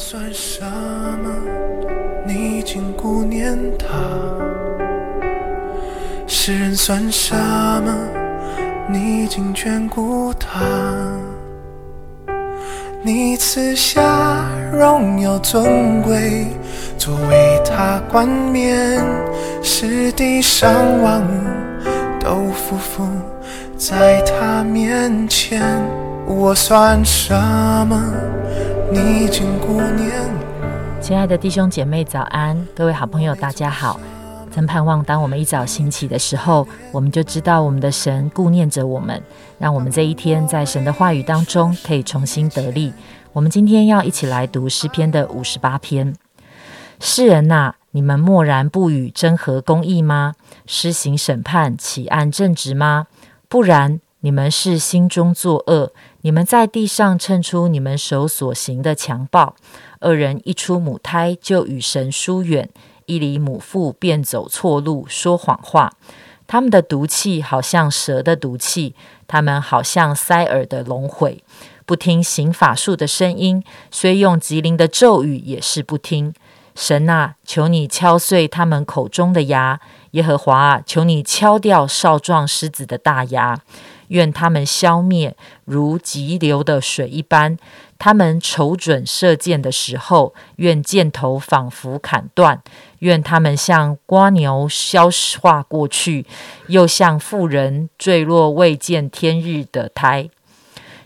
算什么？你竟顾念他。世人算什么？你竟眷顾他。你赐下荣耀尊贵，作为他冠冕，使地上万物都匍匐在他面前。我算什么？你竟顾念我。亲爱的弟兄姐妹，早安！各位好朋友，大家好。曾盼望，当我们一早兴起的时候，我们就知道我们的神顾念着我们，让我们这一天在神的话语当中可以重新得力。我们今天要一起来读诗篇的五十八篇。世人呐，你们默然不语，真合公义吗？施行审判，起案正直吗？不然，你们是心中作恶，你们在地上称出你们手所行的强暴。恶人一出母胎，就与神疏远。一离母腹便走错路，说谎话。他们的毒气好像蛇的毒气，他们好像塞耳的龙悔。不听行法术的声音，虽用吉林的咒语也是不听。神啊，求你敲碎他们口中的牙；耶和华啊，求你敲掉少壮狮子的大牙。愿他们消灭，如急流的水一般。他们瞅准射箭的时候，愿箭头仿佛砍断；愿他们像瓜牛消化过去，又像妇人坠落未见天日的胎。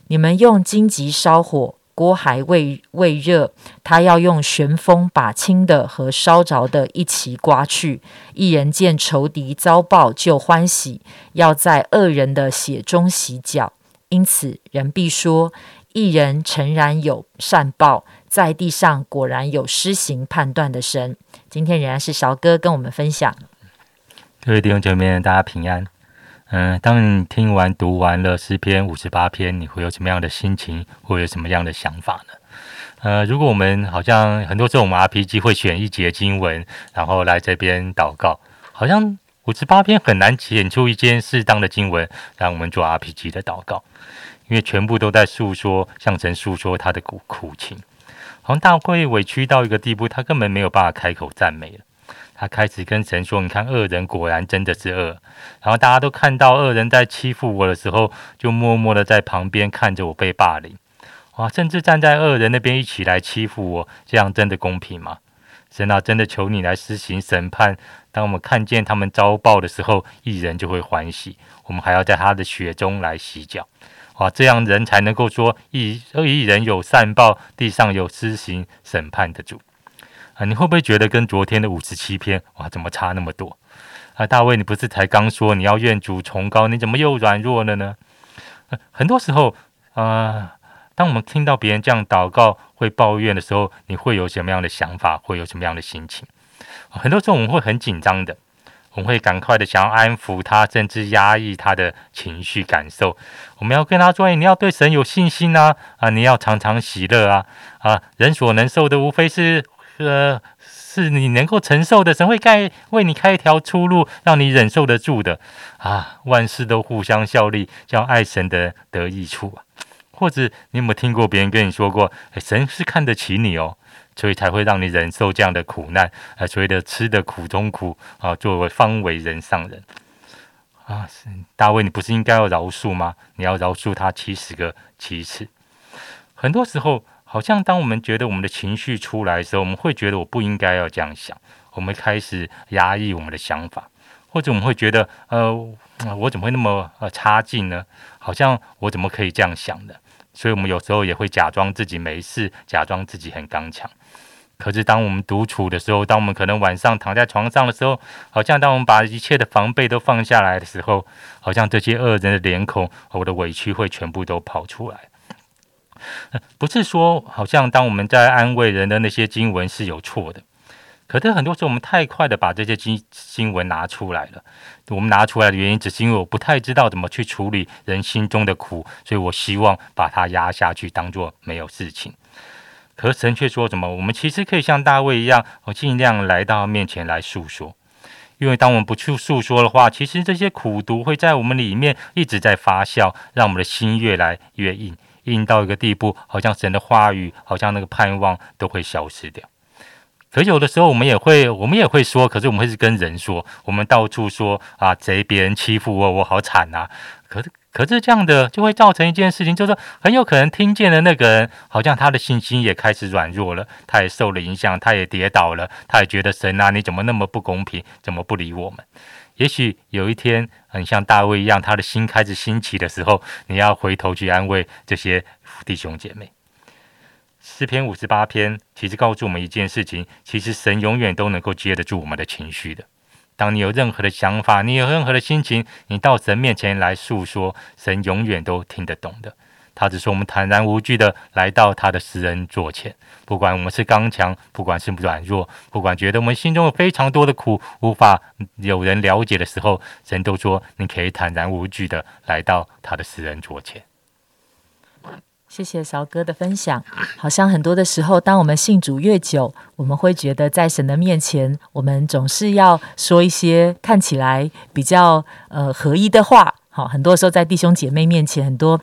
你们用荆棘烧火，锅还未未热，他要用旋风把轻的和烧着的一起刮去。一人见仇敌遭报就欢喜，要在恶人的血中洗脚。因此，人必说。一人诚然有善报，在地上果然有施行判断的神。今天仍然是小哥跟我们分享。各位弟兄姐妹，大家平安。嗯，当你听完读完了诗篇五十八篇，你会有什么样的心情，或有什么样的想法呢？呃，如果我们好像很多时候我们 RPG 会选一节经文，然后来这边祷告，好像五十八篇很难选出一件适当的经文，让我们做 RPG 的祷告。因为全部都在诉说，向神诉说他的苦苦情，好像大卫委屈到一个地步，他根本没有办法开口赞美了。他开始跟神说：“你看，恶人果然真的是恶。”然后大家都看到恶人在欺负我的时候，就默默的在旁边看着我被霸凌。哇，甚至站在恶人那边一起来欺负我，这样真的公平吗？神啊，真的求你来施行审判。当我们看见他们遭报的时候，一人就会欢喜。我们还要在他的血中来洗脚。啊，这样人才能够说一一人有善报，地上有施行审判的主你会不会觉得跟昨天的五十七篇哇，怎么差那么多啊？大卫，你不是才刚说你要愿主崇高，你怎么又软弱了呢？很多时候啊，当我们听到别人这样祷告、会抱怨的时候，你会有什么样的想法？会有什么样的心情？很多时候我们会很紧张的。我们会赶快的想要安抚他，甚至压抑他的情绪感受。我们要跟他说：“你要对神有信心啊！啊，你要常常喜乐啊！啊，人所能受的，无非是呃，是你能够承受的。神会开为你开一条出路，让你忍受得住的啊！万事都互相效力，叫爱神的得益处啊！或者你有没有听过别人跟你说过，神是看得起你哦？”所以才会让你忍受这样的苦难，啊，所谓的吃的苦中苦啊，作为方为人上人啊，大卫，你不是应该要饶恕吗？你要饶恕他七十个七次。很多时候，好像当我们觉得我们的情绪出来的时候，我们会觉得我不应该要这样想，我们开始压抑我们的想法，或者我们会觉得，呃，我怎么会那么呃差劲呢？好像我怎么可以这样想的？所以我们有时候也会假装自己没事，假装自己很刚强。可是，当我们独处的时候，当我们可能晚上躺在床上的时候，好像当我们把一切的防备都放下来的时候，好像这些恶人的脸孔和我的委屈会全部都跑出来。不是说，好像当我们在安慰人的那些经文是有错的。可是很多时候，我们太快的把这些经新闻拿出来了。我们拿出来的原因，只是因为我不太知道怎么去处理人心中的苦，所以我希望把它压下去，当做没有事情。可神却说什么？我们其实可以像大卫一样，我尽量来到面前来诉说。因为当我们不去诉说的话，其实这些苦毒会在我们里面一直在发酵，让我们的心越来越硬，硬到一个地步，好像神的话语，好像那个盼望都会消失掉。可有的时候，我们也会，我们也会说，可是我们会是跟人说，我们到处说啊，贼别人欺负我，我好惨呐。可是，可是这样的就会造成一件事情，就是很有可能听见的那个人，好像他的信心也开始软弱了，他也受了影响，他也跌倒了，他也觉得神啊，你怎么那么不公平，怎么不理我们？也许有一天，很像大卫一样，他的心开始兴起的时候，你要回头去安慰这些弟兄姐妹。诗篇五十八篇其实告诉我们一件事情：，其实神永远都能够接得住我们的情绪的。当你有任何的想法，你有任何的心情，你到神面前来诉说，神永远都听得懂的。他只说我们坦然无惧的来到他的私人座前，不管我们是刚强，不管是软弱，不管觉得我们心中有非常多的苦无法有人了解的时候，神都说你可以坦然无惧的来到他的私人座前。谢谢韶哥的分享。好像很多的时候，当我们信主越久，我们会觉得在神的面前，我们总是要说一些看起来比较呃合一的话。好，很多时候在弟兄姐妹面前，很多。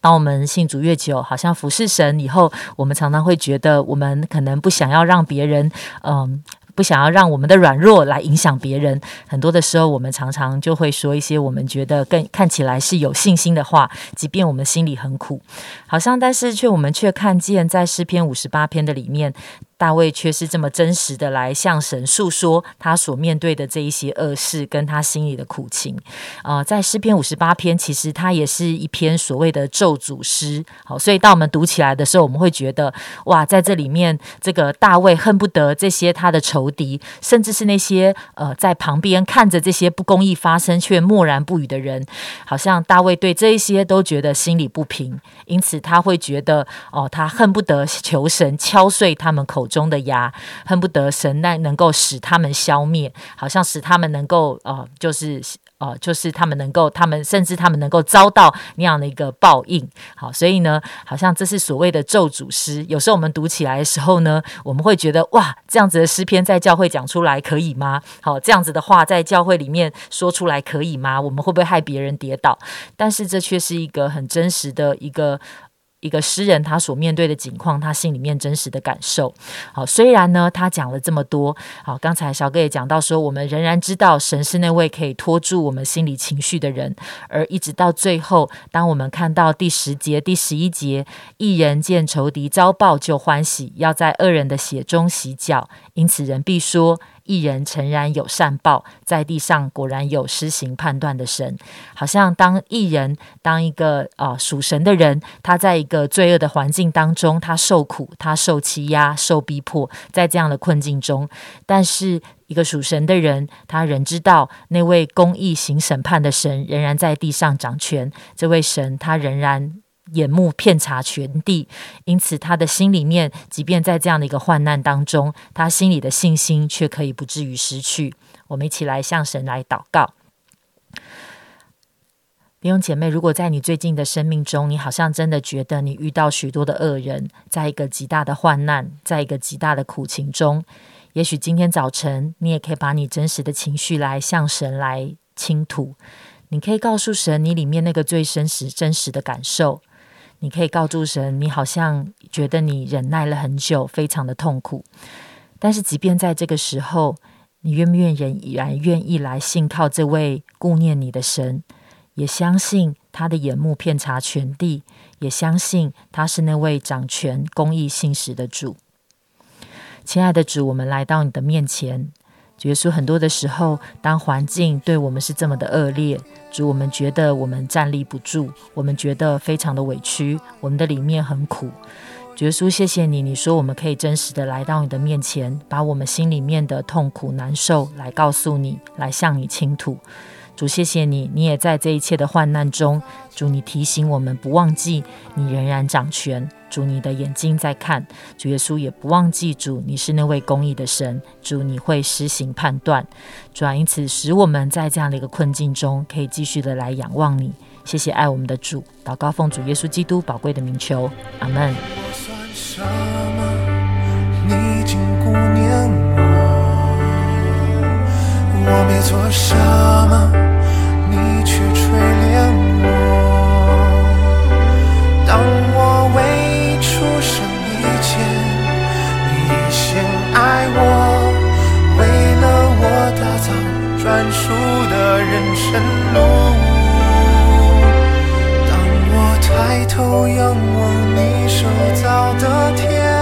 当我们信主越久，好像服侍神以后，我们常常会觉得，我们可能不想要让别人，嗯，不想要让我们的软弱来影响别人。很多的时候，我们常常就会说一些我们觉得更看起来是有信心的话，即便我们心里很苦，好像但是却我们却看见在诗篇五十八篇的里面。大卫却是这么真实的来向神诉说他所面对的这一些恶事，跟他心里的苦情。啊，在诗篇五十八篇，其实它也是一篇所谓的咒诅诗。好，所以当我们读起来的时候，我们会觉得哇，在这里面，这个大卫恨不得这些他的仇敌，甚至是那些呃在旁边看着这些不公义发生却默然不语的人，好像大卫对这一些都觉得心里不平，因此他会觉得哦，他恨不得求神敲碎他们口。中的牙，恨不得神那能够使他们消灭，好像使他们能够呃，就是呃，就是他们能够，他们甚至他们能够遭到那样的一个报应。好，所以呢，好像这是所谓的咒诅诗。有时候我们读起来的时候呢，我们会觉得哇，这样子的诗篇在教会讲出来可以吗？好，这样子的话在教会里面说出来可以吗？我们会不会害别人跌倒？但是这却是一个很真实的一个。一个诗人他所面对的境况，他心里面真实的感受。好，虽然呢，他讲了这么多。好，刚才小哥也讲到说，我们仍然知道神是那位可以拖住我们心理情绪的人。而一直到最后，当我们看到第十节、第十一节，一人见仇敌遭报就欢喜，要在恶人的血中洗脚，因此人必说。一人诚然有善报，在地上果然有施行判断的神。好像当一人，当一个啊属神的人，他在一个罪恶的环境当中，他受苦，他受欺压，受逼迫，在这样的困境中，但是一个属神的人，他仍知道那位公义行审判的神仍然在地上掌权。这位神，他仍然。眼目遍察全地，因此他的心里面，即便在这样的一个患难当中，他心里的信心却可以不至于失去。我们一起来向神来祷告。弟兄姐妹，如果在你最近的生命中，你好像真的觉得你遇到许多的恶人，在一个极大的患难，在一个极大的苦情中，也许今天早晨，你也可以把你真实的情绪来向神来倾吐。你可以告诉神，你里面那个最真实、真实的感受。你可以告诉神，你好像觉得你忍耐了很久，非常的痛苦。但是，即便在这个时候，你愿不愿意仍然愿意来信靠这位顾念你的神，也相信他的眼目遍察全地，也相信他是那位掌权、公义、信实的主。亲爱的主，我们来到你的面前。耶稣很多的时候，当环境对我们是这么的恶劣，主我们觉得我们站立不住，我们觉得非常的委屈，我们的里面很苦。耶稣，谢谢你，你说我们可以真实的来到你的面前，把我们心里面的痛苦难受来告诉你，来向你倾吐。主，谢谢你，你也在这一切的患难中。主，你提醒我们不忘记，你仍然掌权。主，你的眼睛在看。主耶稣也不忘记，主你是那位公义的神。主，你会施行判断。主啊，因此使我们在这样的一个困境中，可以继续的来仰望你。谢谢爱我们的主，祷告奉主耶稣基督宝贵的名求，阿门。我没做什输的人生路。当我抬头仰望你手造的天。